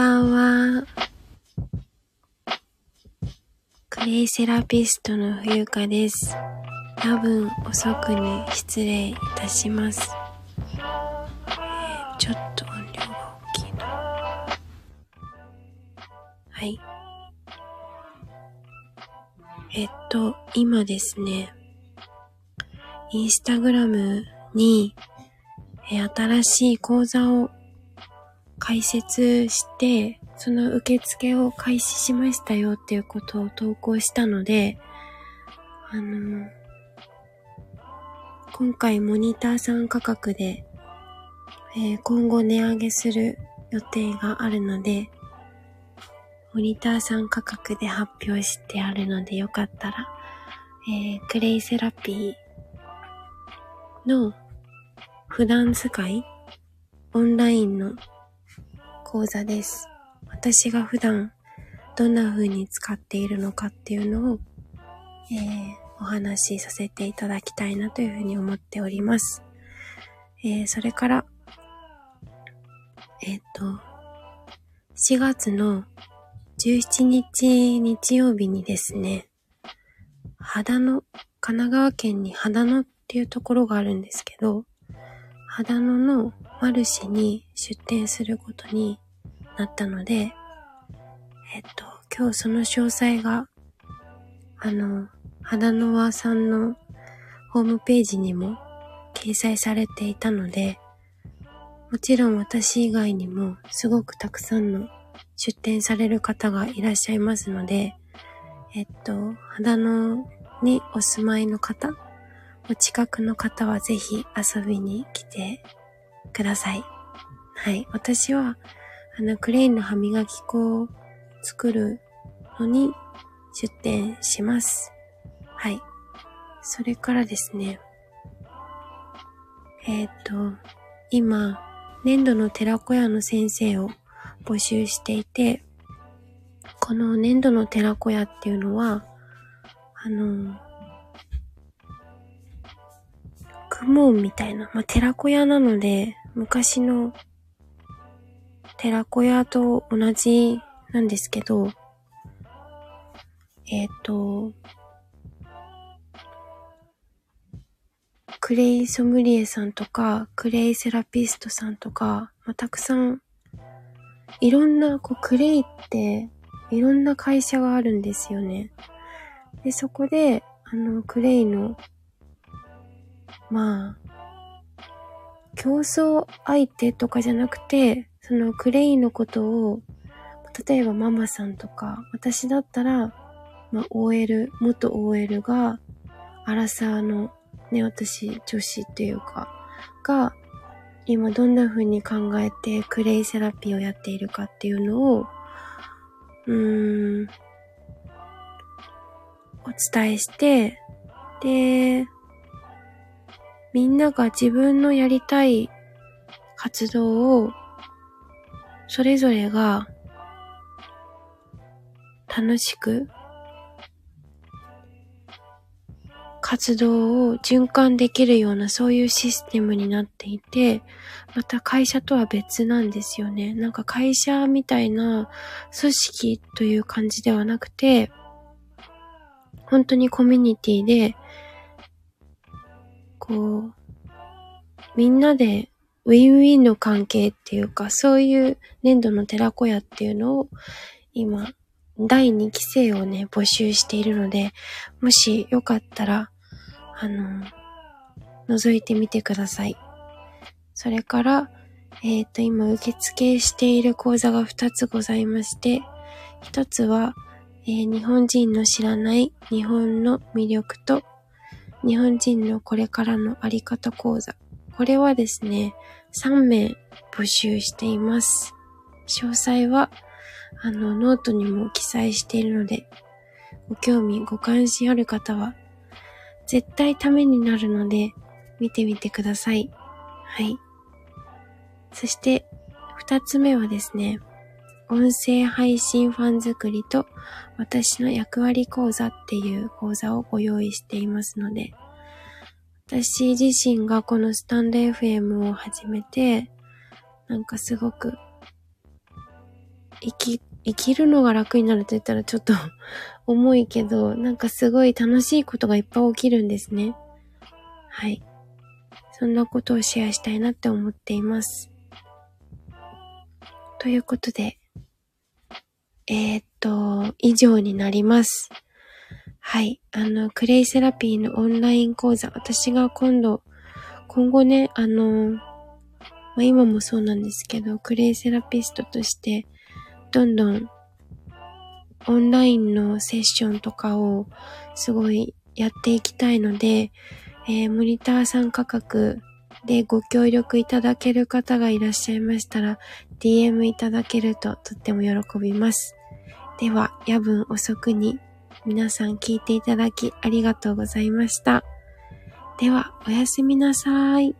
ばんは。クレイセラピストの冬香です。多分遅くに失礼いたします。えーちょっと音量が大きいな。はい。えっと、今ですね、インスタグラムに、えー新しい講座を開設して、その受付を開始しましたよっていうことを投稿したので、あの、今回モニターさん価格で、えー今後値上げする予定があるので、モニターさん価格で発表してあるのでよかったら、えークレイセラピーの普段使いオンラインの講座です。私が普段どんな風に使っているのかっていうのを、えーお話しさせていただきたいなというふうに思っております。えーそれから、えっ、と、4月の17日日曜日にですね、秦野、神奈川県に秦野っていうところがあるんですけど、秦野のマルシェに出店することになったので、えっと、今日その詳細が、あの、肌の輪さんのホームページにも掲載されていたので、もちろん私以外にもすごくたくさんの出店される方がいらっしゃいますので、えっと、肌のにお住まいの方、お近くの方はぜひ遊びに来てください。はい。私は、あの、クレインの歯磨き粉を作るのに出店します。はい。それからですね、えっ、と、今、粘土の寺子屋の先生を募集していて、この粘土の寺子屋っていうのは、あの、雲門みたいな、まあ、寺子屋なので、昔の寺子屋と同じなんですけど、えっ、と、クレイソムリエさんとか、クレイセラピストさんとか、まあ、たくさん、いろんな、こう、クレイって、いろんな会社があるんですよね。で、そこで、あの、クレイの、まあ、競争相手とかじゃなくて、そのクレイのことを、例えばママさんとか、私だったら、まあ、OL、元 OL が、アラサーの、ね、私、女子っていうか、が、今どんな風に考えてクレイセラピーをやっているかっていうのを、うーん、お伝えして、で、みんなが自分のやりたい活動を、それぞれが楽しく活動を循環できるようなそういうシステムになっていて、また会社とは別なんですよね。なんか会社みたいな組織という感じではなくて、本当にコミュニティで、こう、みんなでウィンウィンの関係っていうか、そういう粘土の寺子屋っていうのを今、第2期生をね、募集しているので、もしよかったら、あの、覗いてみてください。それから、えっ、と、今受付している講座が2つございまして、1つは、えー日本人の知らない日本の魅力と日本人のこれからのあり方講座。これはですね、3名募集しています。詳細は、あの、ノートにも記載しているので、ご興味、ご関心ある方は、絶対ためになるので、見てみてください。はい。そして、二つ目はですね、音声配信ファン作りと私の役割講座っていう講座をご用意していますので、私自身がこのスタンド FM を始めて、なんかすごく生き、生きるのが楽になると言ったらちょっと 重いけど、なんかすごい楽しいことがいっぱい起きるんですね。はい。そんなことをシェアしたいなって思っています。ということで、えー、っと、以上になります。はい。あの、クレイセラピーのオンライン講座、私が今度、今後ね、あの、まあ、今もそうなんですけど、クレイセラピストとして、どんどん、オンラインのセッションとかを、すごいやっていきたいので、えー、モニター参加格でご協力いただける方がいらっしゃいましたら、DM いただけるととっても喜びます。では、夜分遅くに皆さん聞いていただきありがとうございました。では、おやすみなさい。